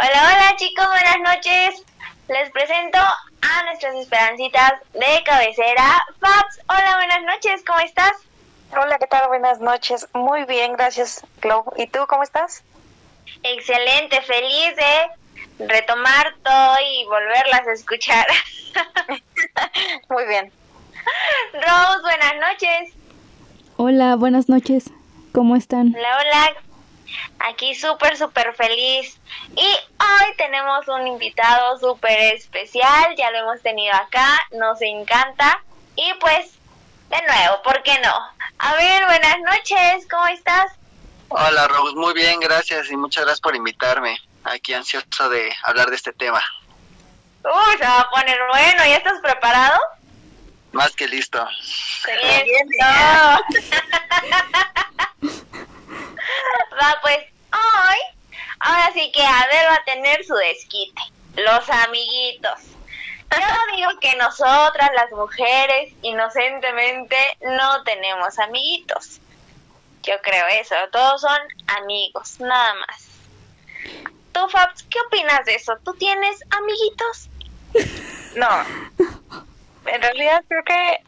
Hola, hola chicos, buenas noches. Les presento a nuestras esperancitas de cabecera. Fabs, hola, buenas noches, ¿cómo estás? Hola, ¿qué tal? Buenas noches. Muy bien, gracias, Glo. ¿Y tú cómo estás? Excelente, feliz de retomar todo y volverlas a escuchar. Muy bien. Rose, buenas noches. Hola, buenas noches. ¿Cómo están? Hola, hola. Aquí súper, súper feliz. Y hoy tenemos un invitado súper especial. Ya lo hemos tenido acá. Nos encanta. Y pues, de nuevo, ¿por qué no? A ver, buenas noches. ¿Cómo estás? Hola, Rose. Muy bien, gracias. Y muchas gracias por invitarme. Aquí ansioso de hablar de este tema. Uy, se va a poner bueno. ¿Ya estás preparado? Más que listo. va, pues hoy, ahora sí que Abel va a tener su desquite. Los amiguitos. Yo digo que nosotras, las mujeres, inocentemente, no tenemos amiguitos. Yo creo eso. Todos son amigos, nada más. Tú, Fabs, ¿qué opinas de eso? ¿Tú tienes amiguitos? No. En realidad creo que,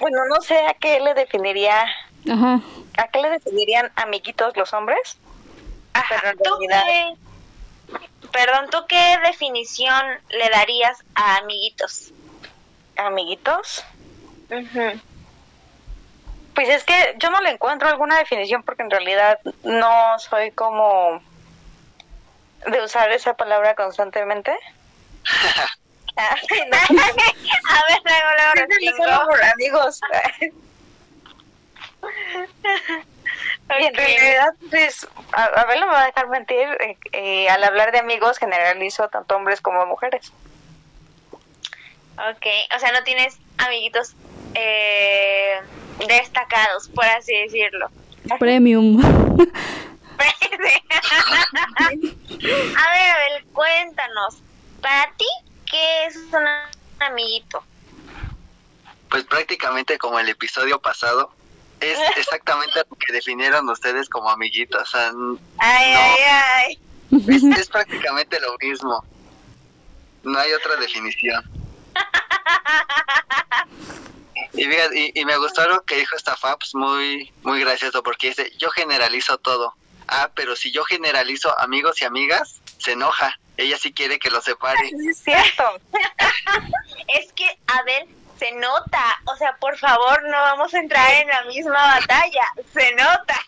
bueno, no sé a qué le definiría, Ajá. A qué le definirían amiguitos los hombres. Ajá. Pero en ¿Tú realidad- qué- Perdón, ¿tú qué definición le darías a amiguitos? Amiguitos. Pues es que yo no le encuentro alguna definición porque en realidad no soy como de usar esa palabra constantemente. Ay, no. a ver, luego, luego amigos. En realidad, pues, a, a ver, no me va a dejar mentir, eh, eh, al hablar de amigos generalizo tanto hombres como mujeres. Ok, o sea, no tienes amiguitos eh, destacados, por así decirlo. Premium. a ver, Abel, cuéntanos, para ti, ¿qué es un amiguito? Pues prácticamente como el episodio pasado, es exactamente lo que definieron ustedes como amiguitos. O sea, Ay, No. ay, ay. es, es prácticamente lo mismo. No hay otra definición. Y, fíjate, y, y me gustó algo que dijo esta Fabs, muy, muy gracioso, porque dice, yo generalizo todo. Ah, pero si yo generalizo amigos y amigas, se enoja. Ella sí quiere que lo separe. Es cierto. Es que, Abel, se nota. O sea, por favor, no vamos a entrar en la misma batalla. Se nota.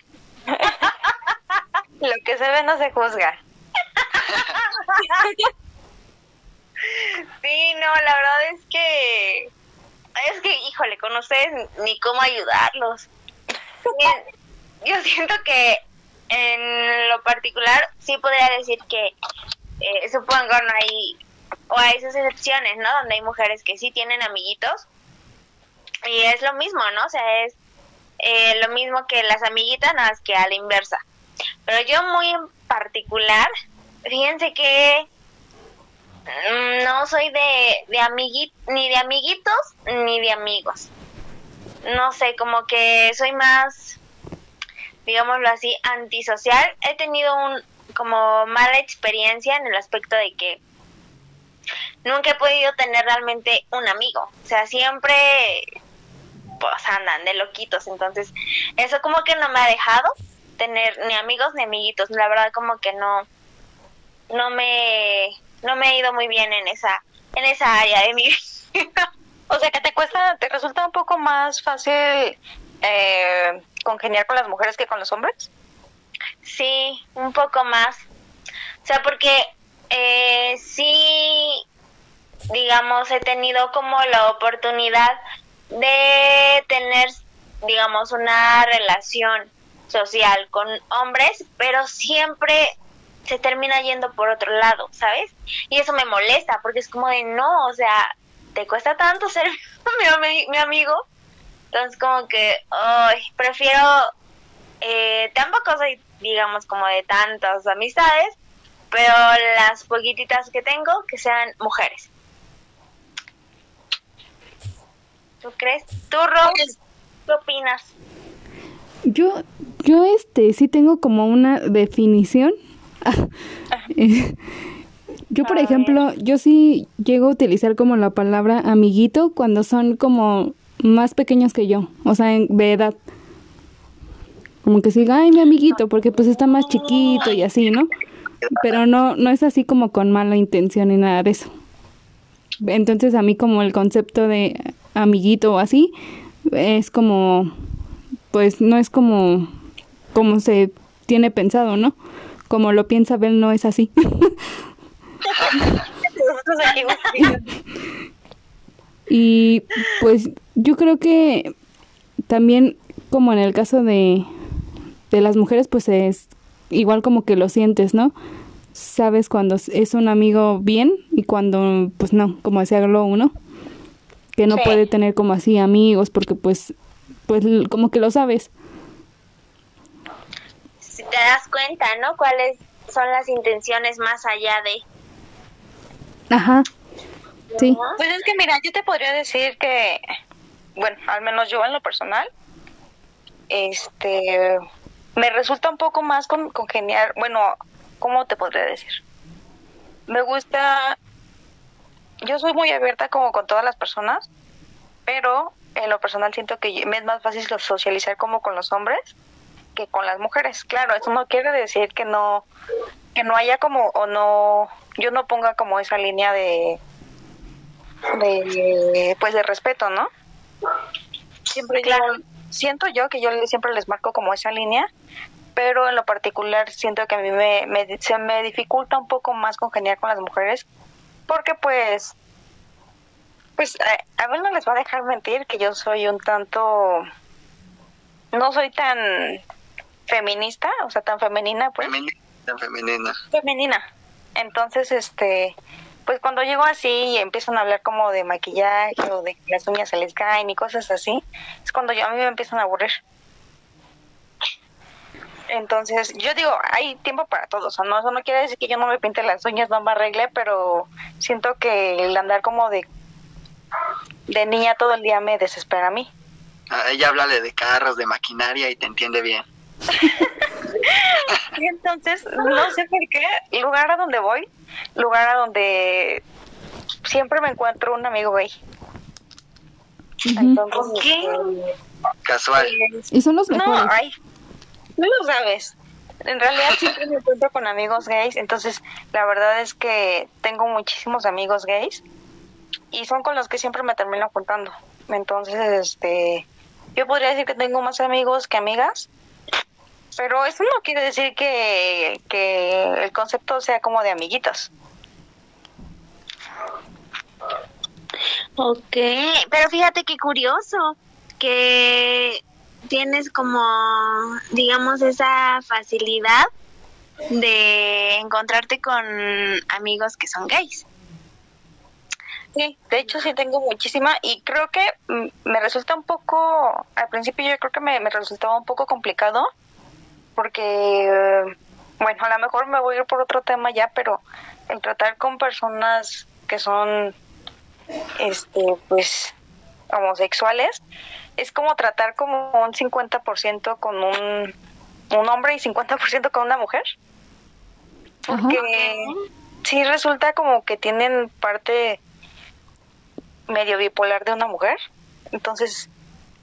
Lo que se ve no se juzga. Sí, no, la verdad es que. Es que, híjole, con ustedes ni cómo ayudarlos. Yo siento que en lo particular sí podría decir que eh, supongo no hay o hay sus excepciones, ¿no? Donde hay mujeres que sí tienen amiguitos y es lo mismo, ¿no? O sea, es eh, lo mismo que las amiguitas, nada más que a la inversa. Pero yo muy en particular, fíjense que mm, no soy de, de ni de amiguitos ni de amigos. No sé, como que soy más, digámoslo así, antisocial. He tenido un como mala experiencia en el aspecto de que nunca he podido tener realmente un amigo. O sea, siempre pues andan de loquitos. Entonces, eso como que no me ha dejado tener ni amigos ni amiguitos. La verdad como que no no me no me he ido muy bien en esa en esa área de mi vida. O sea, que te cuesta, te resulta un poco más fácil eh, congeniar con las mujeres que con los hombres. Sí, un poco más. O sea, porque eh, sí, digamos, he tenido como la oportunidad de tener, digamos, una relación social con hombres, pero siempre se termina yendo por otro lado, ¿sabes? Y eso me molesta, porque es como de, no, o sea, te cuesta tanto ser mi, ami- mi amigo. Entonces, como que, prefiero eh, tampoco soy, digamos, como de tantas amistades, pero las poquititas que tengo, que sean mujeres. ¿Tú crees? ¿Tú, Rose? ¿Qué opinas? Yo, yo este, sí tengo como una definición. yo, por ejemplo, yo sí llego a utilizar como la palabra amiguito cuando son como más pequeños que yo, o sea, en, de edad. Como que siga, ay, mi amiguito, porque pues está más chiquito y así, ¿no? Pero no, no es así como con mala intención ni nada de eso. Entonces a mí como el concepto de amiguito o así es como, pues no es como, como se tiene pensado, ¿no? Como lo piensa Bel, no es así. y pues yo creo que también como en el caso de, de las mujeres pues es igual como que lo sientes, ¿no? Sabes cuando es un amigo bien y cuando pues no, como decía Glow, ¿no? Que no puede tener como así amigos porque pues pues como que lo sabes. Si te das cuenta, ¿no? ¿Cuáles son las intenciones más allá de Ajá. Sí. Pues es que mira, yo te podría decir que bueno, al menos yo en lo personal este me resulta un poco más con, congeniar, bueno, ¿cómo te podría decir? Me gusta, yo soy muy abierta como con todas las personas, pero en lo personal siento que me es más fácil socializar como con los hombres que con las mujeres. Claro, eso no quiere decir que no que no haya como o no yo no ponga como esa línea de de pues de respeto, ¿no? Siempre claro siento yo que yo siempre les marco como esa línea, pero en lo particular siento que a mí me, se me dificulta un poco más congeniar con las mujeres, porque pues, pues a, a ver no les va a dejar mentir que yo soy un tanto, no soy tan feminista, o sea, tan femenina, pues. femenina. Femenina. Entonces, este, pues cuando llego así y empiezan a hablar como de maquillaje o de que las uñas se les caen y cosas así, es cuando yo, a mí me empiezan a aburrir. Entonces, yo digo, hay tiempo para todos, o no, eso no quiere decir que yo no me pinte las uñas, no me arregle, pero siento que el andar como de, de niña todo el día me desespera a mí. A ella habla de carros, de maquinaria y te entiende bien. y entonces, no sé por qué, lugar a donde voy, lugar a donde siempre me encuentro un amigo gay. Entonces, ¿Qué? Casual. y son los mejores. No, ay, no lo sabes. En realidad siempre me encuentro con amigos gays, entonces la verdad es que tengo muchísimos amigos gays y son con los que siempre me termino juntando. Entonces, este, yo podría decir que tengo más amigos que amigas, pero eso no quiere decir que, que el concepto sea como de amiguitos. Ok, pero fíjate qué curioso que tienes como, digamos, esa facilidad de encontrarte con amigos que son gays. Sí, de hecho sí tengo muchísima y creo que mm, me resulta un poco, al principio yo creo que me, me resultaba un poco complicado porque, bueno, a lo mejor me voy a ir por otro tema ya, pero el tratar con personas que son, este, pues, homosexuales, es como tratar como un 50% con un, un hombre y 50% con una mujer. Porque sí resulta como que tienen parte medio bipolar de una mujer. Entonces,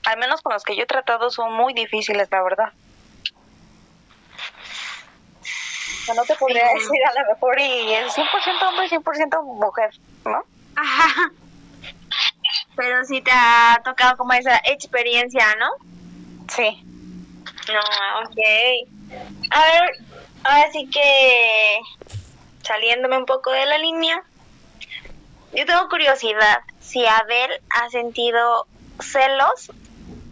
al menos con los que yo he tratado son muy difíciles, la verdad. no te podría decir a lo mejor y es 100% hombre y 100% mujer, ¿no? Ajá. Pero sí te ha tocado como esa experiencia, ¿no? Sí. No, ok. A ver, ahora sí que saliéndome un poco de la línea, yo tengo curiosidad si Abel ha sentido celos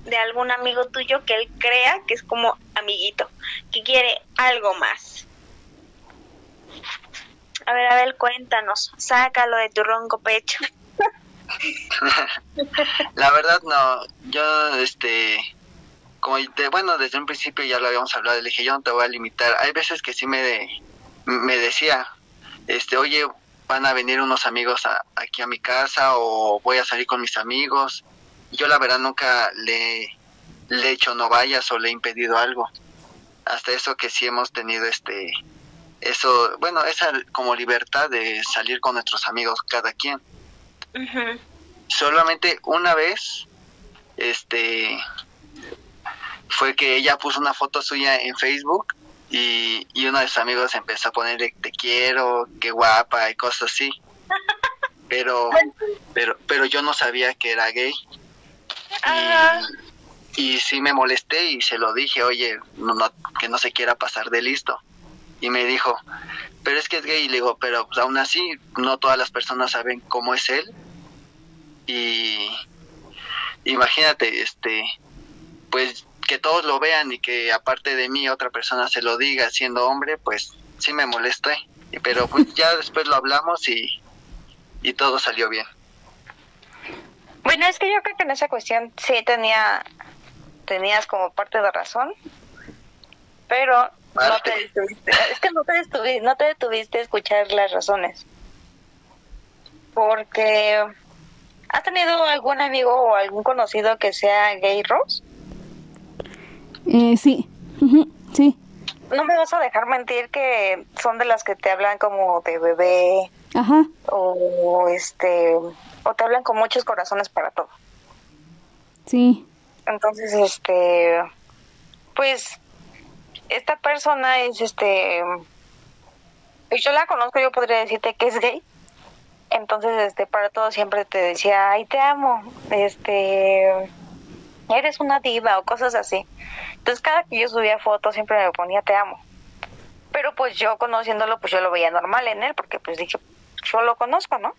de algún amigo tuyo que él crea que es como amiguito, que quiere algo más. A ver, Abel, cuéntanos, sácalo de tu ronco pecho. la verdad no, yo este como bueno, desde un principio ya lo habíamos hablado, le dije, yo no te voy a limitar. Hay veces que sí me me decía, este, "Oye, van a venir unos amigos aquí a mi casa o voy a salir con mis amigos." Yo la verdad nunca le le he hecho no vayas o le he impedido algo. Hasta eso que sí hemos tenido este eso, bueno, esa como libertad de salir con nuestros amigos cada quien. Solamente una vez, este, fue que ella puso una foto suya en Facebook y, y uno de sus amigos empezó a ponerle te quiero, qué guapa y cosas así. Pero, pero, pero yo no sabía que era gay. Y, y sí me molesté y se lo dije, oye, no, no, que no se quiera pasar de listo. Y me dijo, pero es que es gay. Y le digo, pero pues, aún así, no todas las personas saben cómo es él. Y imagínate, este, pues que todos lo vean y que aparte de mí otra persona se lo diga siendo hombre, pues sí me molesté. Pero pues ya después lo hablamos y, y todo salió bien. Bueno, es que yo creo que en esa cuestión sí tenía, tenías como parte de razón, pero no te detuviste, es que no te detuviste, no te detuviste a escuchar las razones. Porque ¿has tenido algún amigo o algún conocido que sea gay Ross? Eh, sí, sí, No me vas a dejar mentir que son de las que te hablan como de bebé ajá, o este o te hablan con muchos corazones para todo. sí, Entonces, este, pues, esta persona es, este, yo la conozco, yo podría decirte que es gay. Entonces, este, para todo siempre te decía, ay, te amo, este, eres una diva o cosas así. Entonces, cada que yo subía fotos siempre me ponía, te amo. Pero pues yo conociéndolo, pues yo lo veía normal en él, porque pues dije, yo lo conozco, ¿no?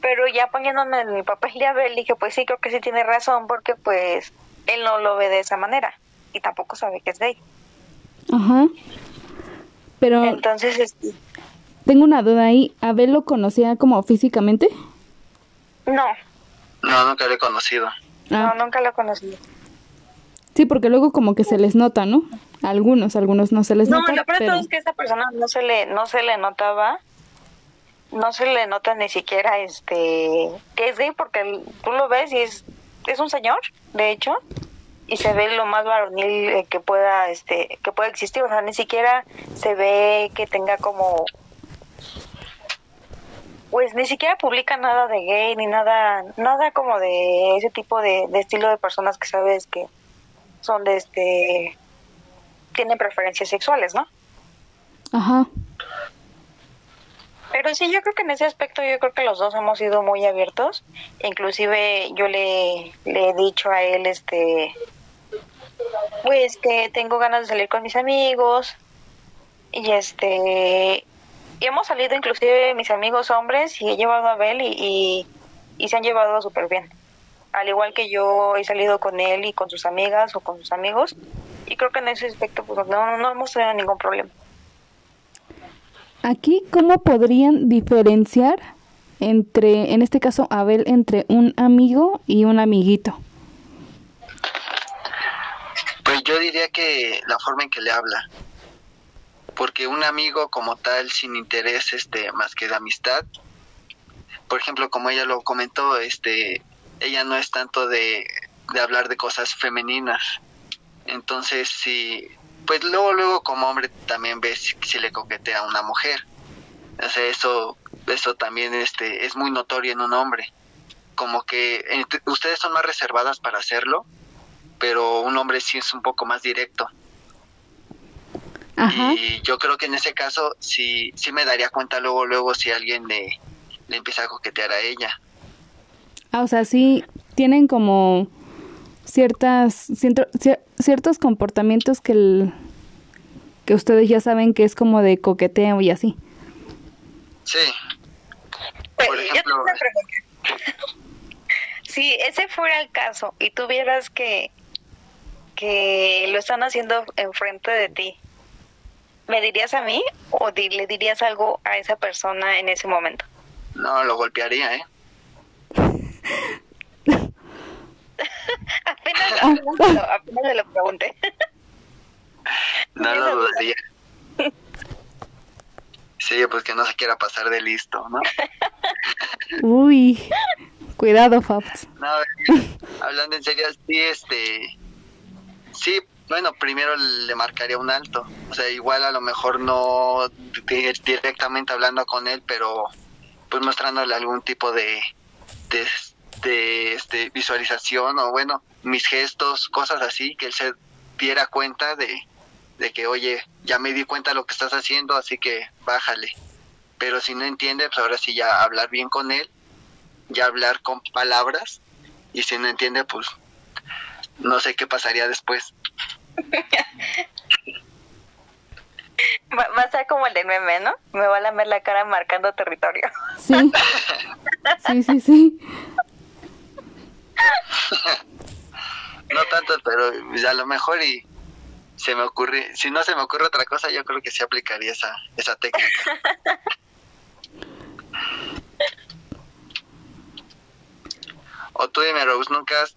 Pero ya poniéndome en mi papel de Abel, dije, pues sí, creo que sí tiene razón, porque pues él no lo ve de esa manera y tampoco sabe que es gay. Ajá. Pero Entonces, este, tengo una duda ahí. ¿Abel lo conocía como físicamente? no, No, nunca lo he conocido. Ah, no, nunca lo conocí. sí, porque luego como que se les nota, ¿no? A algunos, a algunos no se les No, nota, lo peor de pero... es que a esta persona no se le, no se le notaba, no se le nota ni siquiera este que es gay porque tú lo ves y es, es un señor, de hecho, y se ve lo más varonil eh, que pueda, este, que pueda existir, o sea, ni siquiera se ve que tenga como pues ni siquiera publica nada de gay ni nada, nada como de ese tipo de, de estilo de personas que sabes que son de este tienen preferencias sexuales, ¿no? Ajá, Pero sí, yo creo que en ese aspecto yo creo que los dos hemos sido muy abiertos. Inclusive yo le, le he dicho a él, este, pues que tengo ganas de salir con mis amigos y este, y hemos salido inclusive mis amigos hombres y he llevado a Abel y, y, se han llevado súper bien. Al igual que yo he salido con él y con sus amigas o con sus amigos y creo que en ese aspecto pues no, no hemos tenido ningún problema. Aquí, ¿cómo podrían diferenciar entre, en este caso, Abel, entre un amigo y un amiguito? Yo diría que la forma en que le habla. Porque un amigo como tal, sin interés este más que de amistad, por ejemplo, como ella lo comentó, este ella no es tanto de, de hablar de cosas femeninas. Entonces, si pues luego luego como hombre también ves si le coquetea a una mujer. O sea, eso eso también este es muy notorio en un hombre. Como que entre- ustedes son más reservadas para hacerlo, pero un hombre sí es un poco más directo. Ajá. Y yo creo que en ese caso sí, sí me daría cuenta luego, luego si alguien le, le empieza a coquetear a ella. Ah, o sea, sí tienen como ciertas ciento- cier- ciertos comportamientos que el- que ustedes ya saben que es como de coqueteo y así. Sí, Pues, Por yo ejemplo, tengo una pregunta. si ese fuera el caso y tuvieras que que lo están haciendo enfrente de ti, ¿me dirías a mí o di- le dirías algo a esa persona en ese momento? no, lo golpearía, ¿eh? Apenas, apenas, lo, apenas se lo pregunté. No lo dudaría. Sí, pues que no se quiera pasar de listo, ¿no? Uy, cuidado, Fabs. No, hablando en serio, sí, este, sí, bueno, primero le marcaría un alto. O sea, igual a lo mejor no directamente hablando con él, pero pues mostrándole algún tipo de, de, de este, visualización o bueno, mis gestos, cosas así, que él se diera cuenta de, de que, oye, ya me di cuenta de lo que estás haciendo, así que bájale. Pero si no entiende, pues ahora sí ya hablar bien con él, ya hablar con palabras, y si no entiende, pues no sé qué pasaría después. Va, va, a ser como el de meme, ¿no? Me va a lamer la cara marcando territorio. Sí. Sí, sí, sí. no tanto, pero a lo mejor y se me ocurre, si no se me ocurre otra cosa, yo creo que sí aplicaría esa, esa técnica. o tú dime, Rose, ¿nunca has,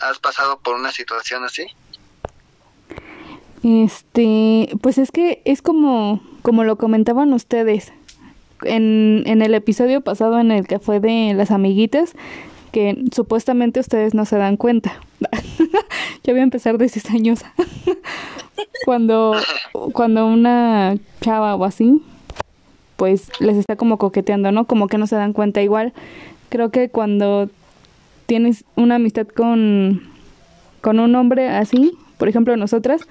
has pasado por una situación así? Este, pues es que es como, como lo comentaban ustedes en, en el episodio pasado en el que fue de las amiguitas, que supuestamente ustedes no se dan cuenta. Yo voy a empezar de cizañosa. cuando, cuando una chava o así, pues les está como coqueteando, ¿no? Como que no se dan cuenta igual. Creo que cuando tienes una amistad con, con un hombre así, por ejemplo nosotras,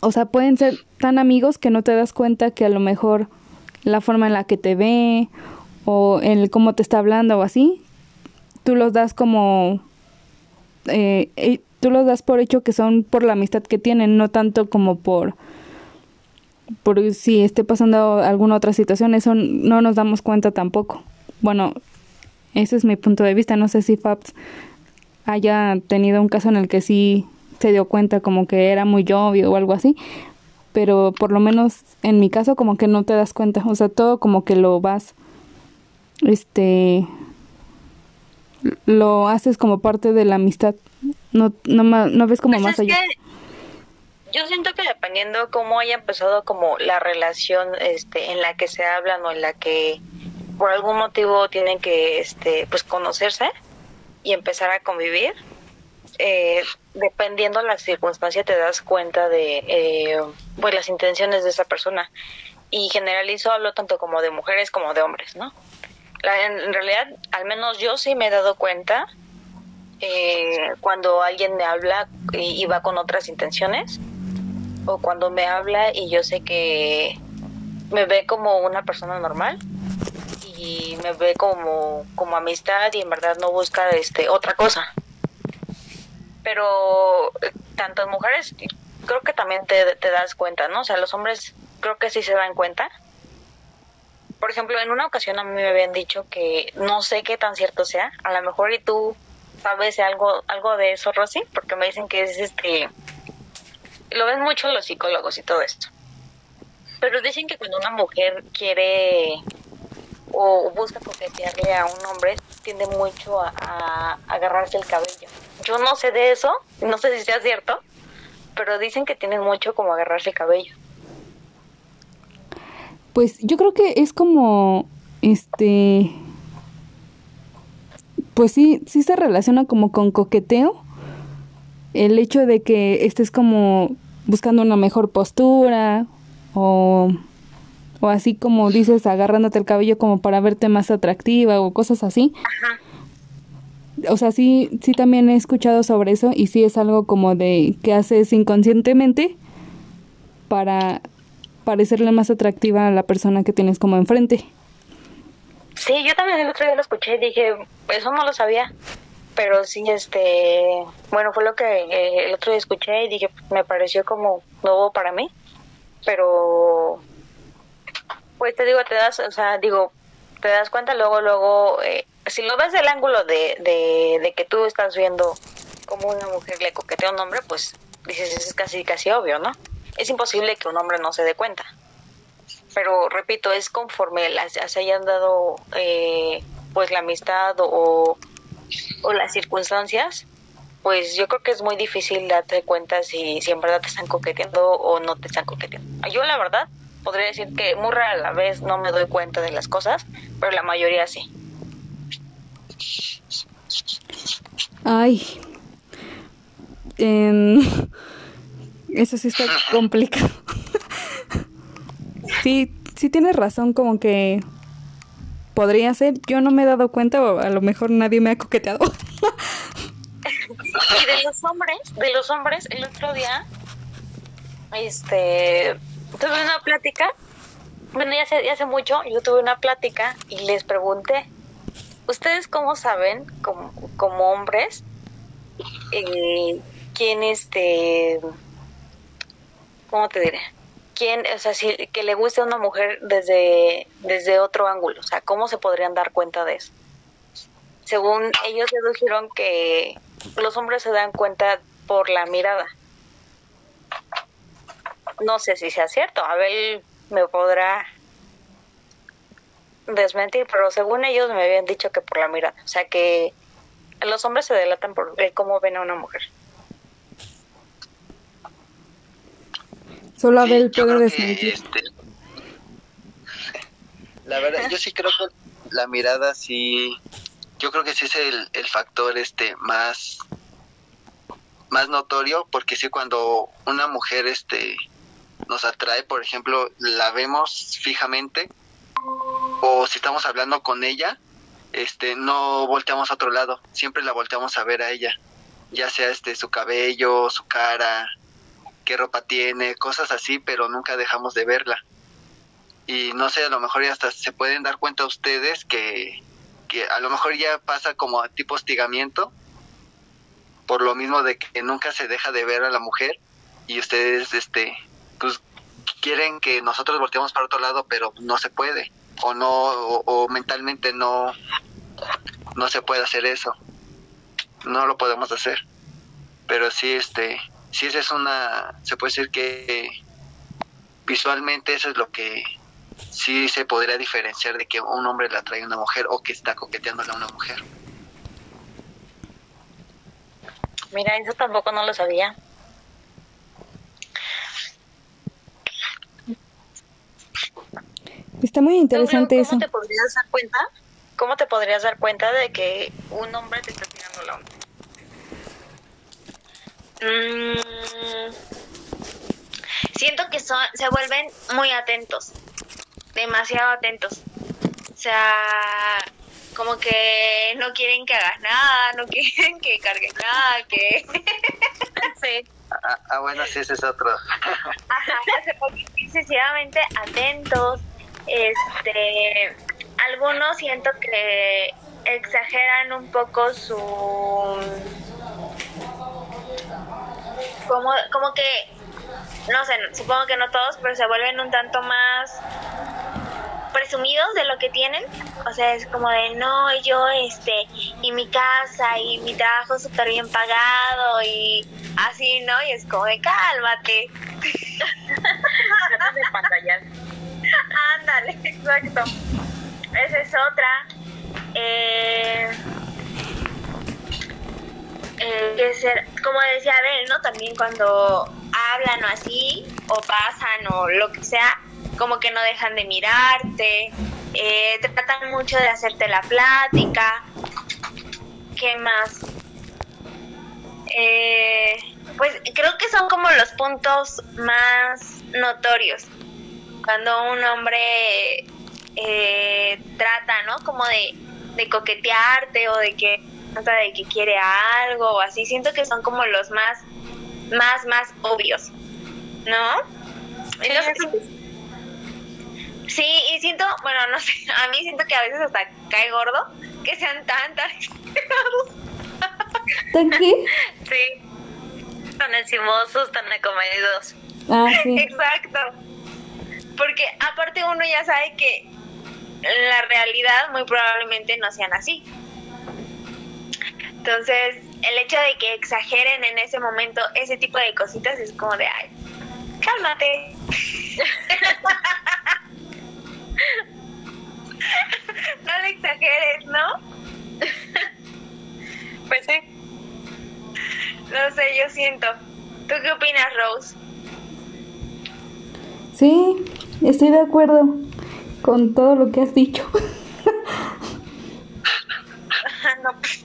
o sea, pueden ser tan amigos que no te das cuenta que a lo mejor la forma en la que te ve o el cómo te está hablando o así, tú los das como eh, eh, tú los das por hecho que son por la amistad que tienen, no tanto como por por si esté pasando alguna otra situación, eso no nos damos cuenta tampoco. Bueno, ese es mi punto de vista, no sé si Fabs haya tenido un caso en el que sí se dio cuenta como que era muy obvio o algo así, pero por lo menos en mi caso como que no te das cuenta, o sea, todo como que lo vas este lo haces como parte de la amistad. No, no, no ves como pues más allá. yo siento que dependiendo cómo haya empezado como la relación este, en la que se hablan o en la que por algún motivo tienen que este, pues conocerse y empezar a convivir, eh, dependiendo la circunstancia te das cuenta de eh, pues las intenciones de esa persona. Y generalizo hablo tanto como de mujeres como de hombres, ¿no? en realidad, al menos yo sí me he dado cuenta eh, cuando alguien me habla y, va con otras intenciones, o cuando me habla y yo sé que me ve como una persona normal y me ve como, como amistad y en verdad no busca este otra cosa. Pero en mujeres creo que también te, te das cuenta, ¿no? O sea, los hombres creo que sí se dan cuenta por ejemplo, en una ocasión a mí me habían dicho que no sé qué tan cierto sea, a lo mejor y tú sabes algo algo de eso, Rosy, porque me dicen que es este lo ven mucho los psicólogos y todo esto. Pero dicen que cuando una mujer quiere o busca coquetearle a un hombre, tiende mucho a, agarrarse el cabello. Yo no sé de eso, no sé si sea cierto, pero dicen que tienen mucho como agarrarse el cabello. Pues yo creo que es como, este, pues sí, sí se relaciona como con coqueteo. El hecho de que estés como buscando una mejor postura o, o así como dices, agarrándote el cabello como para verte más atractiva o cosas así. O sea, sí, sí también he escuchado sobre eso y sí es algo como de que haces inconscientemente para parecerle más atractiva a la persona que tienes como enfrente. Sí, yo también el otro día lo escuché y dije, eso no lo sabía. Pero sí, este, bueno, fue lo que eh, el otro día escuché y dije, me pareció como nuevo para mí. Pero, pues te digo, te das, o sea, digo, te das cuenta luego, luego, eh, si lo ves del ángulo de, de, de que tú estás viendo como una mujer le coquetea a un hombre, pues dices, es casi, casi obvio, ¿no? es imposible que un hombre no se dé cuenta. Pero repito, es conforme se hayan dado eh, pues la amistad o, o las circunstancias, pues yo creo que es muy difícil darte cuenta si, si en verdad te están coqueteando o no te están coqueteando. Yo la verdad podría decir que muy rara la vez no me doy cuenta de las cosas, pero la mayoría sí. Ay. Eso sí está complicado. sí, sí tienes razón, como que podría ser. Yo no me he dado cuenta, o a lo mejor nadie me ha coqueteado. y de los hombres, de los hombres, el otro día, este, tuve una plática. Bueno, ya hace, hace mucho, yo tuve una plática y les pregunté, ¿ustedes cómo saben, como, como hombres, eh, quién este, cómo te diré? quién, o sea, si que le guste a una mujer desde, desde otro ángulo, o sea, ¿cómo se podrían dar cuenta de eso? Según ellos dedujeron que los hombres se dan cuenta por la mirada. No sé si sea cierto, Abel me podrá desmentir, pero según ellos me habían dicho que por la mirada, o sea que los hombres se delatan por cómo ven a una mujer. Solo Abel puede desmentir. Este, la verdad, yo sí creo que la mirada sí, yo creo que sí es el, el factor este más más notorio porque sí cuando una mujer este nos atrae, por ejemplo, la vemos fijamente o si estamos hablando con ella, este no volteamos a otro lado, siempre la volteamos a ver a ella, ya sea este su cabello, su cara, qué ropa tiene, cosas así, pero nunca dejamos de verla. Y no sé, a lo mejor ya hasta se pueden dar cuenta ustedes que, que a lo mejor ya pasa como tipo hostigamiento, por lo mismo de que nunca se deja de ver a la mujer y ustedes, este, pues quieren que nosotros volteemos para otro lado, pero no se puede, o no, o mentalmente no, no se puede hacer eso, no lo podemos hacer, pero sí, este, si esa es una, se puede decir que visualmente eso es lo que sí se podría diferenciar de que un hombre le atrae a una mujer o que está coqueteándole a una mujer. Mira, eso tampoco no lo sabía. Está muy interesante ¿Cómo eso. te podrías dar cuenta? ¿Cómo te podrías dar cuenta de que un hombre te está tirando la onda? Mm, siento que son, se vuelven muy atentos, demasiado atentos. O sea, como que no quieren que hagas nada, no quieren que cargues nada, que... sí. Ah, ah, bueno, sí, ese es otro. Ajá, excesivamente atentos. Este, algunos siento que exageran un poco su como, como que, no sé, supongo que no todos, pero se vuelven un tanto más presumidos de lo que tienen. O sea, es como de, no, yo, este, y mi casa, y mi trabajo súper bien pagado, y así, ¿no? Y es como de, cálmate. de pantallar. Ándale, exacto. Esa es otra. Eh eh, ser, como decía Abel, ¿no? También cuando hablan o así, o pasan o lo que sea, como que no dejan de mirarte, eh, tratan mucho de hacerte la plática. ¿Qué más? Eh, pues creo que son como los puntos más notorios. Cuando un hombre eh, trata, ¿no? Como de, de coquetearte o de que de que quiere algo o así. Siento que son como los más, más, más obvios, ¿no? Sí, y siento, bueno, no sé, a mí siento que a veces hasta cae gordo que sean tan, tan ¿Tan qué? Sí, tan encimosos, tan acomedidos. Ah, sí. Exacto. Porque aparte uno ya sabe que la realidad muy probablemente no sean así. Entonces, el hecho de que exageren en ese momento ese tipo de cositas es como de, ay, cálmate. no le exageres, ¿no? pues sí. No sé, yo siento. ¿Tú qué opinas, Rose? Sí, estoy de acuerdo con todo lo que has dicho. no, no, pues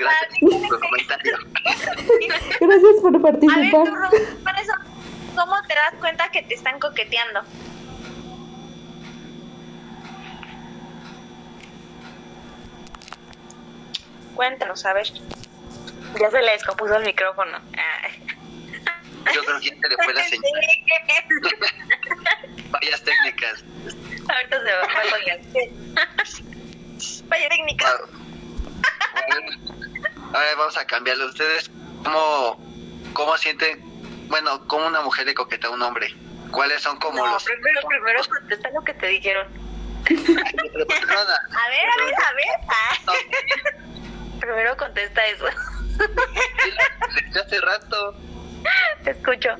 gracias. tu comentario. Gracias por A ver, participar. tú, por eso, ¿cómo te das cuenta que te están coqueteando? A ver. Ya se le descompuso el micrófono. Ah. Yo creo que ya se le fue la señal. Varias técnicas. Ahorita se va a colgar. Vaya técnica. Ahora vamos a cambiarlo. ¿Ustedes cómo, cómo sienten, bueno, cómo una mujer le coquetea a un hombre? ¿Cuáles son como No, los... primero, primero contesta lo que te dijeron. Perdona, A ver, a ver, a ver. Primero contesta eso. hace rato. Te escucho.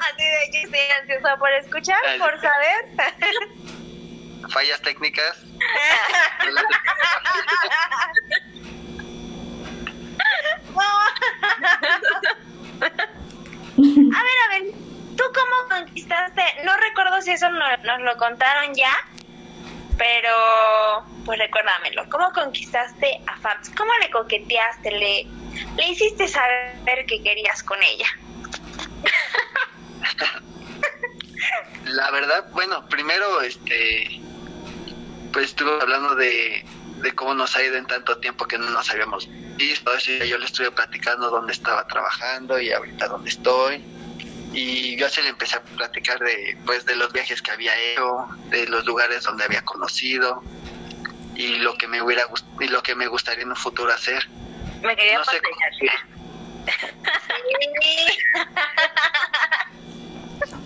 Así de yo estoy ansiosa por escuchar, Ay, por saber. Fallas técnicas. A ver, a ver, ¿tú cómo conquistaste? No recuerdo si eso no- nos lo contaron ya, pero pues recuérdamelo. ¿Cómo conquistaste a Fabs? ¿Cómo le coqueteaste? ¿Le, le hiciste saber que querías con ella? La verdad, bueno, primero, este, pues estuve hablando de, de cómo nos ha ido en tanto tiempo que no nos habíamos visto. Yo le estuve platicando dónde estaba trabajando y ahorita dónde estoy. Y yo así le empecé a platicar de, pues, de los viajes que había hecho, de los lugares donde había conocido y lo que me hubiera gust- y lo que me gustaría en un futuro hacer. Me quería No sé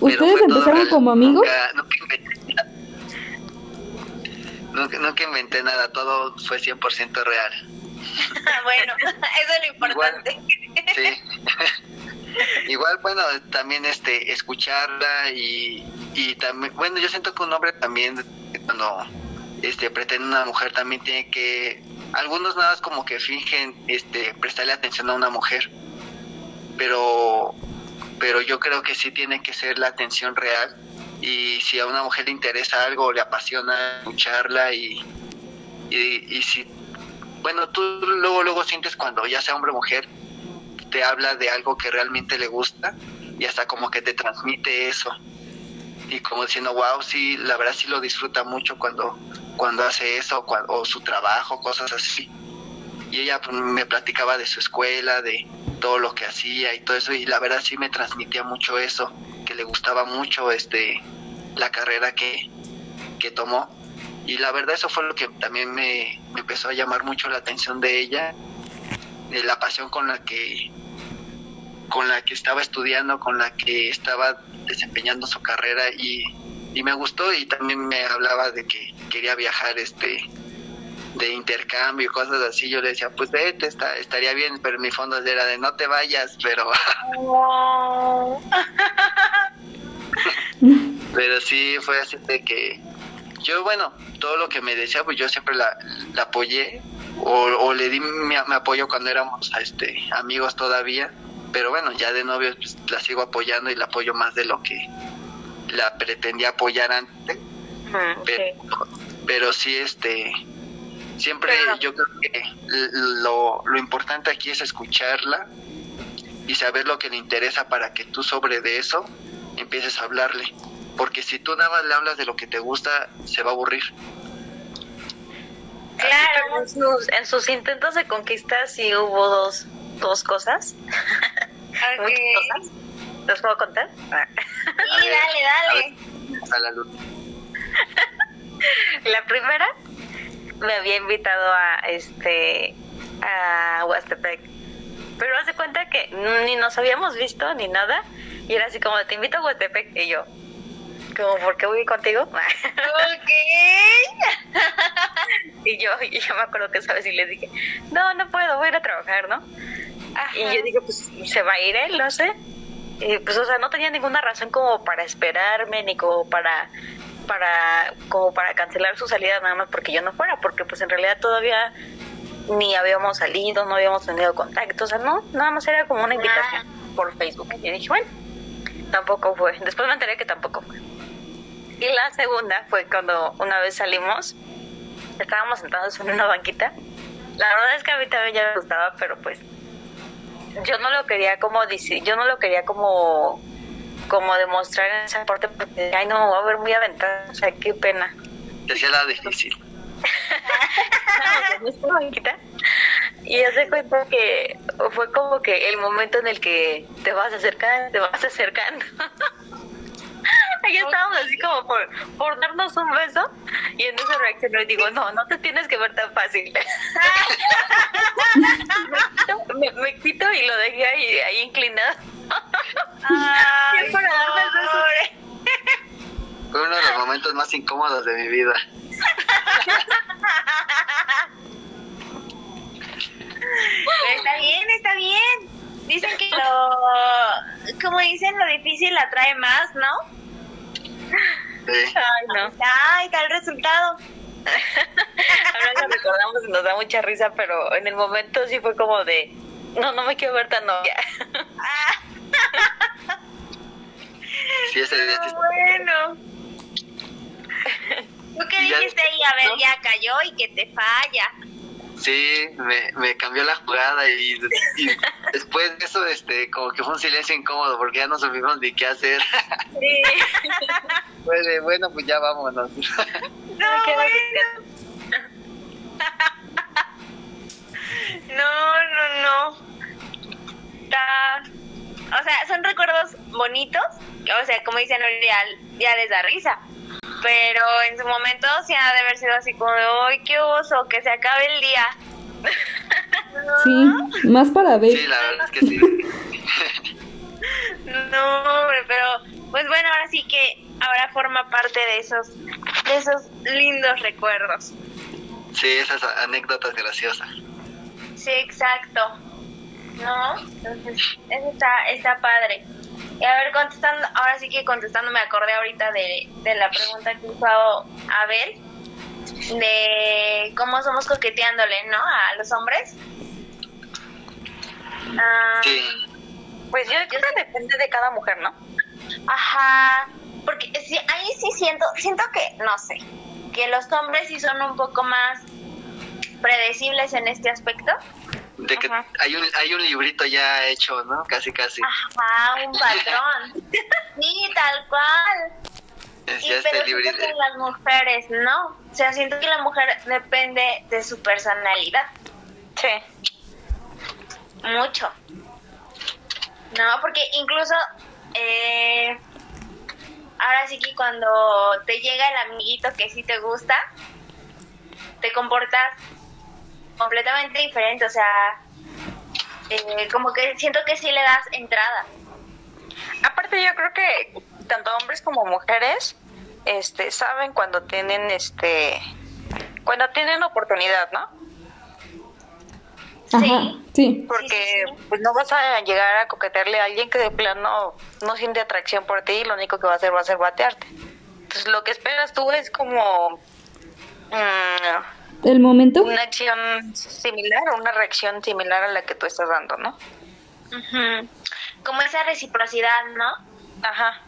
¿Ustedes empezaron como amigos? Nunca, nunca inventé nada. Nunca, nunca inventé nada, todo fue 100% real. bueno, eso es lo importante. Sí. Igual, bueno, también este escucharla y, y también, bueno, yo siento que un hombre también cuando este pretende una mujer también tiene que algunos nada más como que fingen este prestarle atención a una mujer. Pero pero yo creo que sí tiene que ser la atención real y si a una mujer le interesa algo, le apasiona escucharla y y, y si bueno, tú luego luego sientes cuando ya sea hombre o mujer te habla de algo que realmente le gusta y hasta como que te transmite eso. Y como diciendo wow sí la verdad sí lo disfruta mucho cuando cuando hace eso o su trabajo cosas así y ella pues, me platicaba de su escuela de todo lo que hacía y todo eso y la verdad sí me transmitía mucho eso que le gustaba mucho este la carrera que, que tomó. Y la verdad eso fue lo que también me, me empezó a llamar mucho la atención de ella de la pasión con la que con la que estaba estudiando, con la que estaba desempeñando su carrera y, y me gustó y también me hablaba de que quería viajar este de intercambio y cosas así, yo le decía, pues vete, está, estaría bien, pero mi fondo era de no te vayas, pero pero sí fue así de que yo bueno todo lo que me decía pues yo siempre la, la apoyé o, o le di mi, mi apoyo cuando éramos este amigos todavía pero bueno ya de novios pues, la sigo apoyando y la apoyo más de lo que la pretendía apoyar antes pero, sí. pero sí este siempre Pero- yo creo que lo, lo importante aquí es escucharla y saber lo que le interesa para que tú sobre de eso empieces a hablarle porque si tú nada más le hablas de lo que te gusta se va a aburrir Claro. En sus, en sus intentos de conquista sí hubo dos, dos cosas. Ok. Muchas cosas. ¿Los puedo contar? Ah. Sí, dale, dale. a la luz La primera me había invitado a este a Huastepec. Pero hace cuenta que ni nos habíamos visto ni nada. Y era así como, te invito a Huastepec. Y yo, como, ¿por qué voy contigo? Ok. y yo, y yo me acuerdo que sabes y le dije, no, no puedo, voy a ir a trabajar, ¿no? Ajá. Y yo dije, pues se va a ir él, no sé. Y pues, o sea, no tenía ninguna razón como para esperarme, ni como para, para, como para cancelar su salida nada más porque yo no fuera, porque pues en realidad todavía ni habíamos salido, no habíamos tenido contacto, o sea, no, nada más era como una invitación por Facebook. Y dije, bueno, tampoco fue. Después me enteré que tampoco fue. Y la segunda fue cuando una vez salimos, estábamos sentados en una banquita La verdad es que a mí también ya me gustaba, pero pues yo no lo quería como decir, yo no lo quería como como demostrar en esa parte porque ay no, va a ver muy aventada, o sea, qué pena. Decía la difícil. y hace cuenta que fue como que el momento en el que te vas acercando, te vas acercando. Ahí estábamos así como por, por darnos un beso y en esa reacción le digo, no, no te tienes que ver tan fácil. me, me, quito y lo dejé ahí, ahí inclinado. Ay, para darme el beso. Fue uno de los momentos más incómodos de mi vida. está bien, está bien. Dicen que lo, como dicen, lo difícil atrae más, ¿no? Sí. Ay, no. Ay, tal resultado. Ahora lo recordamos y nos da mucha risa, pero en el momento sí fue como de, no, no me quiero ver tan novia. Sí, ese día sí- Bueno. ¿Tú qué dijiste ahí? A ver, ¿no? ya cayó y que te falla. Sí, me, me cambió la jugada y, y después de eso, este, como que fue un silencio incómodo porque ya no supimos ni qué hacer. Sí. De, bueno, pues ya vámonos. No. No, no, no. Está... O sea, son recuerdos bonitos. O sea, como dicen, ya, ya les da risa. Pero en su momento sí ha de haber sido así como de, ¡ay, qué oso! Que se acabe el día. Sí, más para ver. Sí, la verdad es que sí. No, hombre, pero pues bueno, ahora sí que ahora forma parte de esos de esos lindos recuerdos. Sí, esas anécdotas graciosas. Sí, exacto. ¿No? Entonces, eso está, está padre. Y a ver, contestando, ahora sí que contestando, me acordé ahorita de, de la pregunta que hizo Abel, de cómo somos coqueteándole, ¿no? A los hombres. Ah, Sí, Pues yo creo que depende de cada mujer, ¿no? Ajá, porque sí, ahí sí siento, siento que, no sé, que los hombres sí son un poco más predecibles en este aspecto. de que Ajá. hay un, hay un librito ya hecho, ¿no? Casi, casi. Ajá, un patrón. Sí, tal cual. Es Y ya pero este siento librito. que las mujeres no. O sea, siento que la mujer depende de su personalidad. Sí. Mucho. No, porque incluso eh, ahora sí que cuando te llega el amiguito que sí te gusta, te comportas completamente diferente. O sea, eh, como que siento que sí le das entrada. Aparte yo creo que tanto hombres como mujeres este saben cuando tienen este cuando tienen oportunidad, ¿no? Ajá, Sí. sí. Porque pues no vas a llegar a coquetearle a alguien que de plano no siente atracción por ti y lo único que va a hacer va a ser batearte. Entonces lo que esperas tú es como mm, El momento. una acción similar o una reacción similar a la que tú estás dando, ¿no? Ujú. Como esa reciprocidad, ¿no? Ajá.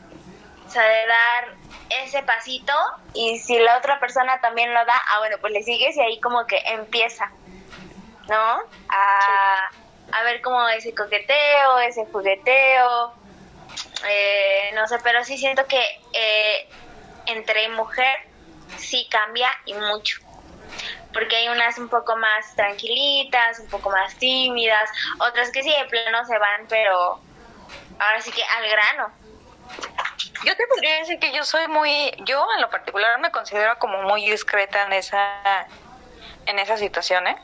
O sea, de dar ese pasito y si la otra persona también lo da, ah, bueno, pues le sigues y ahí como que empieza, ¿no? A, a ver como ese coqueteo, ese jugueteo, eh, no sé, pero sí siento que eh, entre mujer sí cambia y mucho. Porque hay unas un poco más tranquilitas, un poco más tímidas, otras que sí de plano se van, pero ahora sí que al grano. Yo te podría decir que yo soy muy, yo en lo particular me considero como muy discreta en esa, en esa situación, ¿eh?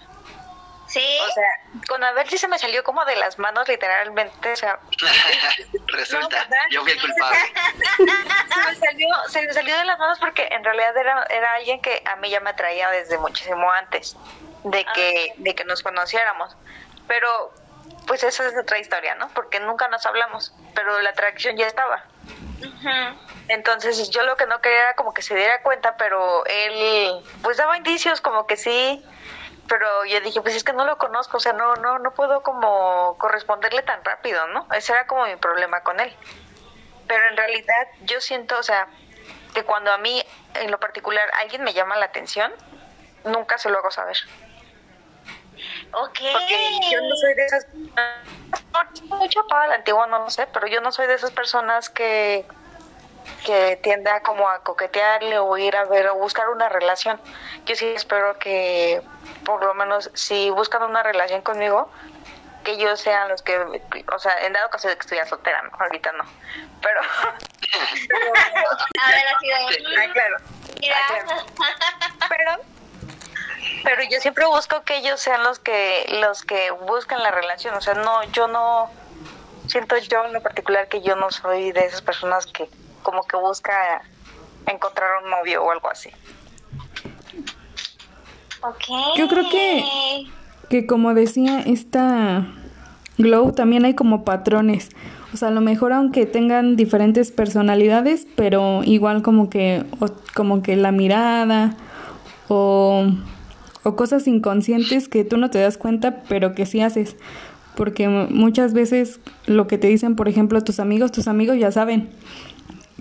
Sí. O sea, con a ver si se me salió como de las manos literalmente, o sea, Resulta, yo fui el culpable. se me salió, se me salió de las manos porque en realidad era, era alguien que a mí ya me atraía desde muchísimo antes de que, de que nos conociéramos. Pero, pues esa es otra historia, ¿no? Porque nunca nos hablamos, pero la atracción ya estaba. Entonces yo lo que no quería era como que se diera cuenta, pero él pues daba indicios como que sí, pero yo dije, pues es que no lo conozco, o sea, no no no puedo como corresponderle tan rápido, ¿no? Ese era como mi problema con él. Pero en realidad yo siento, o sea, que cuando a mí en lo particular alguien me llama la atención, nunca se lo hago saber. Ok. Porque yo no soy de esas. No, mucho para la antigua, no lo sé, pero yo no soy de esas personas que que tiende a como a coquetearle o ir a ver o buscar una relación. Yo sí espero que por lo menos si buscan una relación conmigo, que ellos sean los que, o sea, en dado caso de que estuviera soltera, ¿no? ahorita no, pero... A ver, así de... Ay, claro. Mira. Ay, claro. Pero yo siempre busco que ellos sean los que los que buscan la relación o sea no yo no siento yo en lo particular que yo no soy de esas personas que como que busca encontrar un novio o algo así Ok. Yo creo que- Que como decía esta Glow, también hay como patrones. O sea, a lo mejor aunque tengan diferentes personalidades, pero igual como que, o- como que la mirada o, o cosas inconscientes que tú no te das cuenta, pero que sí haces. Porque mu- muchas veces lo que te dicen, por ejemplo, tus amigos, tus amigos ya saben.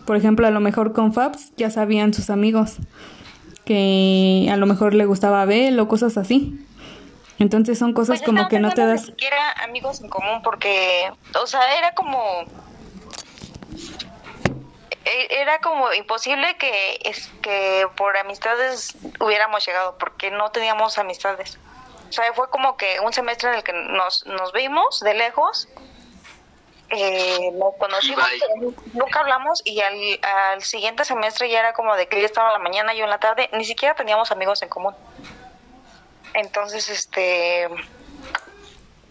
Por ejemplo, a lo mejor con Fabs ya sabían sus amigos que a lo mejor le gustaba Abel o cosas así. Entonces son cosas como que no te das... Ni siquiera amigos en común porque, o sea, era como... e- Era como imposible que, es, que por amistades hubiéramos llegado porque no teníamos amistades. O sea, fue como que un semestre en el que nos, nos vimos de lejos, eh, nos conocimos, pero nunca hablamos y al, al siguiente semestre ya era como de que yo estaba en la mañana, yo en la tarde, ni siquiera teníamos amigos en común. Entonces, este,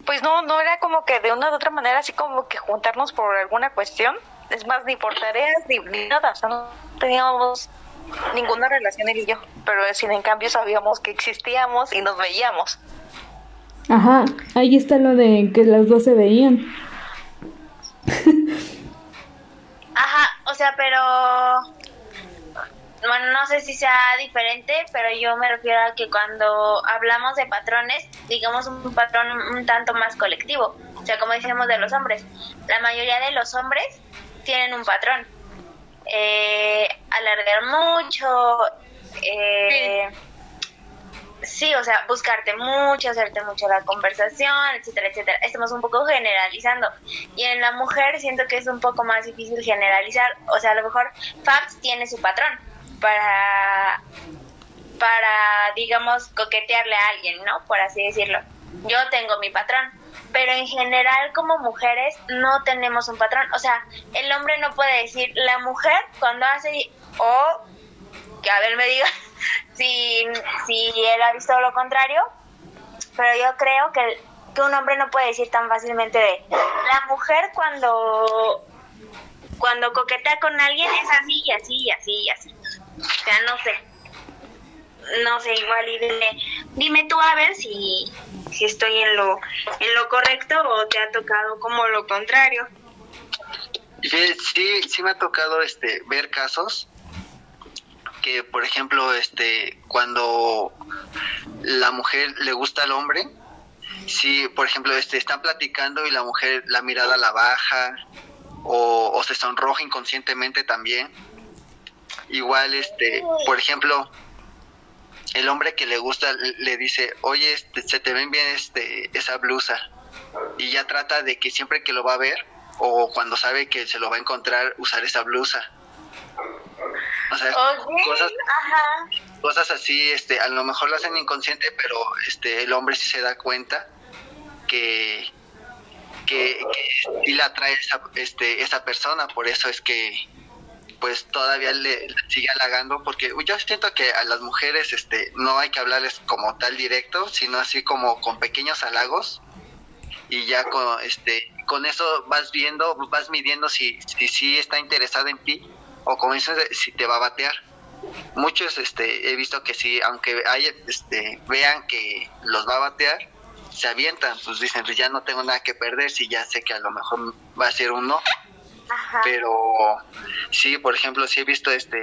pues no, no era como que de una u otra manera así como que juntarnos por alguna cuestión. Es más, ni por tareas ni, ni nada. O sea, no teníamos ninguna relación él y yo. Pero sin en cambio sabíamos que existíamos y nos veíamos. Ajá, ahí está lo de que las dos se veían. Ajá, o sea, pero... Bueno, no sé si sea diferente, pero yo me refiero a que cuando hablamos de patrones, digamos un patrón un tanto más colectivo. O sea, como decíamos de los hombres, la mayoría de los hombres tienen un patrón. Eh, alargar mucho, eh, sí, o sea, buscarte mucho, hacerte mucho la conversación, etcétera, etcétera. Estamos un poco generalizando. Y en la mujer siento que es un poco más difícil generalizar. O sea, a lo mejor Fabs tiene su patrón para, para, digamos, coquetearle a alguien, ¿no? Por así decirlo. Yo tengo mi patrón. Pero en general, como mujeres, no tenemos un patrón. O sea, el hombre no puede decir, la mujer cuando hace, o que a ver me diga si, si él ha visto lo contrario, pero yo creo que, que un hombre no puede decir tan fácilmente de la mujer cuando cuando coquetea con alguien es así y así y así y así. O sea, no sé. No sé, igual y dime, dime tú a ver si, si estoy en lo, en lo correcto o te ha tocado como lo contrario. Sí, sí me ha tocado este ver casos que, por ejemplo, este cuando la mujer le gusta al hombre, si, por ejemplo, este están platicando y la mujer la mirada la baja o, o se sonroja inconscientemente también. Igual, este, por ejemplo, el hombre que le gusta le- dice, oye, este, se te ven bien este, esa blusa. Y ya trata de que siempre que lo va a ver, o cuando sabe que se lo va a encontrar, usar esa blusa. O sea, Ok, cosas, ajá. cosas así, este, a lo mejor lo hacen inconsciente, pero este, el hombre sí se da cuenta que, que, que sí la atrae esa, este, esa persona, por eso es que pues todavía le, sigue halagando, porque yo siento que a las mujeres este, no hay que hablarles como tal directo, sino así como con pequeños halagos, y ya con, este, con eso vas viendo, vas midiendo si, si, está interesada en ti, o como si te va a batear. Muchos este he visto que sí aunque hay este vean que los va a batear se avientan pues dicen pues ya no tengo nada que perder si ya sé que a lo mejor va a ser un no Ajá. pero sí por ejemplo sí he visto este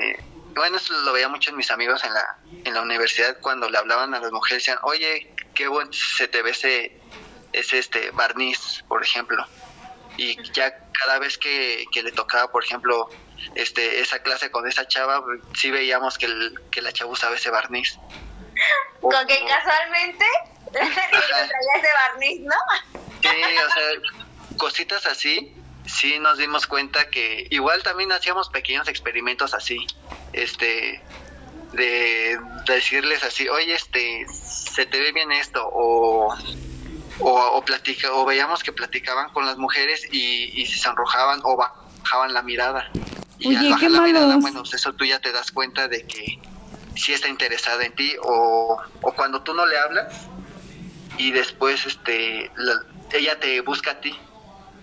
bueno eso lo veía mucho en mis amigos en la en la universidad cuando le hablaban a las mujeres decían oye qué buen se te ve ese ese este barniz por ejemplo y ya cada vez que, que le tocaba por ejemplo este esa clase con esa chava sí veíamos que, el- que la chava usaba ese barniz Con que casualmente traía ese barniz, ¿no? Sí, o sea, cositas así, sí nos dimos cuenta que igual también hacíamos pequeños experimentos así, este, de decirles así, oye, este, se te ve bien esto, o, o, o, platica, o veíamos que platicaban con las mujeres y, y se sonrojaban o bajaban la mirada. Y Oye, al bajar la mirada, bueno, pues eso tú ya te das cuenta de que sí está interesada en ti, o, o cuando tú no le hablas y después este la- ella te busca a ti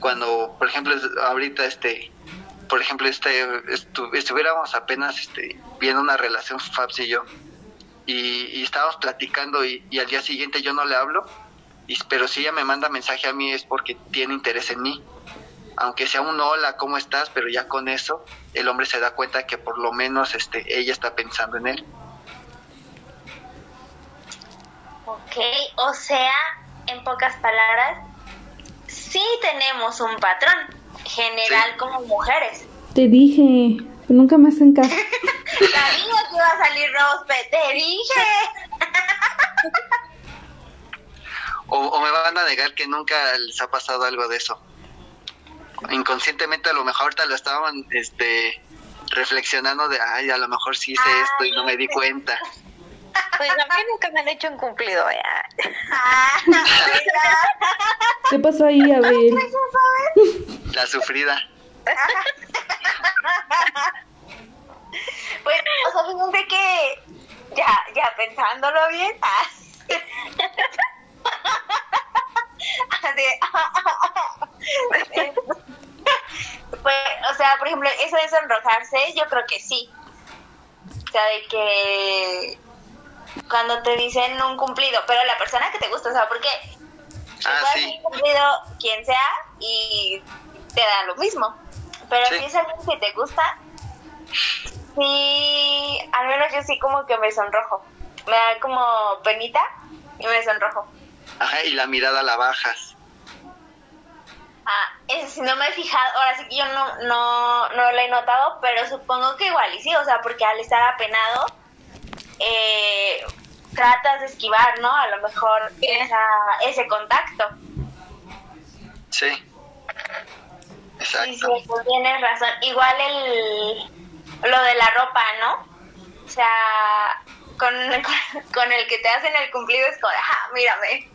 cuando por ejemplo ahorita este por ejemplo este estu- estuviéramos apenas este viendo una relación Fabs y yo y, estábamos platicando y, y al día siguiente yo no le hablo y, pero si ella me manda mensaje a mí es porque tiene interés en mí. Aunque sea un hola cómo estás pero ya con eso el hombre se da cuenta que por lo menos este ella está pensando en él. Ok, o sea, en pocas palabras, sí tenemos un patrón general Sí. como mujeres. Te dije, pero nunca me hacen caso. Sabía que iba a salir Rospe, te dije. O, o me van a negar que nunca les ha pasado algo de eso. Inconscientemente a lo mejor ahorita lo estaban este reflexionando de ay a lo mejor sí hice esto y no me di cuenta. Pues a mí nunca me han hecho un cumplido, ya. Ah. ¿Qué pasó ahí, Abel? La sufrida. Pues, o sea, fíjense que ya, ya pensándolo bien, ah, así, pues, o sea, por ejemplo, eso de sonrojarse, yo creo que sí. O sea, de que cuando te dicen un cumplido, pero la persona que te gusta, o sea, porque Ah, puede sí. un cumplido quien sea y te da lo mismo. Pero Sí. si es alguien que te gusta, sí, al menos yo sí como que me sonrojo. Me da como penita y me sonrojo. Ajá, y la mirada la bajas. Ah, eso sí no me he fijado, ahora sí que yo no, no, no lo he notado, pero supongo que igual y sí, o sea, porque al estar apenado, eh, tratas de esquivar, ¿no? A lo mejor esa, ese contacto. Sí. Exacto. sí, pues tienes razón. Igual el lo de la ropa, ¿no? O sea, con, con, con el que te hacen el cumplido es como, ah, mírame,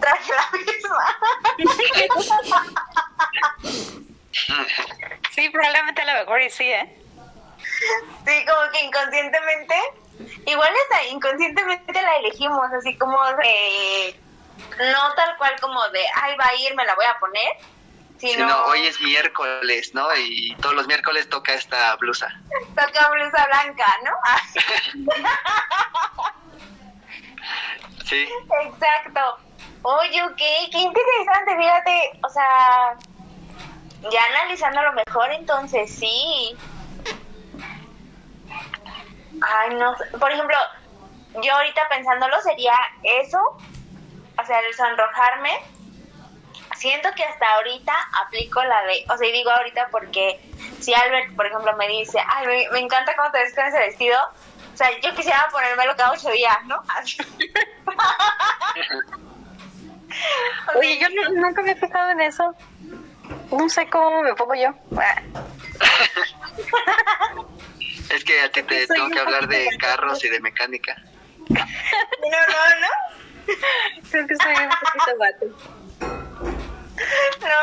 traje la misma. Sí, probablemente a lo mejor y sí, ¿eh? sí, como que inconscientemente, igual hasta inconscientemente la elegimos, así como de, no tal cual como de, ay, va a ir, me la voy a poner, Si sino, no, hoy es miércoles, ¿no? Y todos los miércoles toca esta blusa. toca blusa blanca, ¿no? Sí. Exacto. Oye, ok, qué interesante, fíjate, o sea, ya analizándolo mejor, entonces sí. Ay, no por ejemplo, yo ahorita pensándolo sería eso, o sea, el sonrojarme. Siento que hasta ahorita aplico la de, o sea, y digo ahorita porque si Albert, por ejemplo, me dice, ay, me, me encanta cómo te ves con ese vestido, o sea, yo quisiera ponérmelo cada ocho días, ¿no? Oye, yo no- nunca me he fijado en eso. No sé cómo me pongo yo. Es que a ti te tengo que hablar de carros y de mecánica. No, no, no. Creo que soy un poquito vato. No.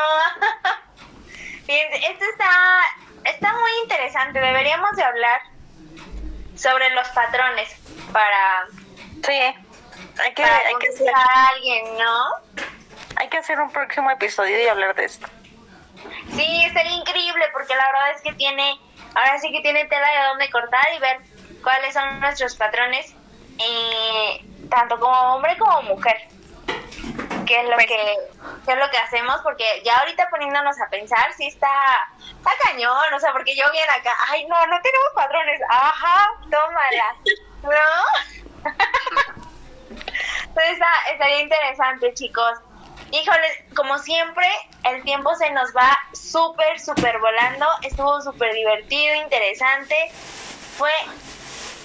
Fíjense, esto está, está muy interesante. Deberíamos de hablar sobre los patrones para, Sí, hay que, para hay, que hacer, a alguien, ¿no? hay que hacer un próximo episodio y hablar de esto. Sí, sería increíble porque la verdad es que tiene, ahora sí que tiene tela de dónde cortar y ver cuáles son nuestros patrones, eh, tanto como hombre como mujer. ¿Qué es lo Pues- que qué es lo que hacemos? Porque ya ahorita poniéndonos a pensar, sí está, está cañón, o sea, porque yo bien acá, ay no, no tenemos patrones, ajá, tómala, ¿no? Entonces está- estaría interesante, chicos. Híjoles, como siempre, el tiempo se nos va súper, súper volando. Estuvo súper divertido, interesante. Fue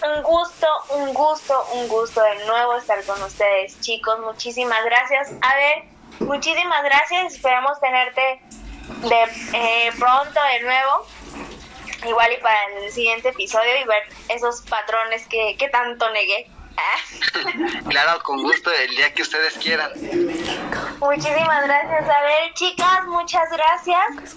un gusto, un gusto, un gusto de nuevo estar con ustedes, chicos. Muchísimas gracias. A ver, muchísimas gracias. Esperamos tenerte de eh, pronto de nuevo. Igual y para el siguiente episodio y ver esos patrones que, que tanto negué. claro, con gusto, el día que ustedes quieran. Muchísimas gracias. A ver, chicas, muchas gracias.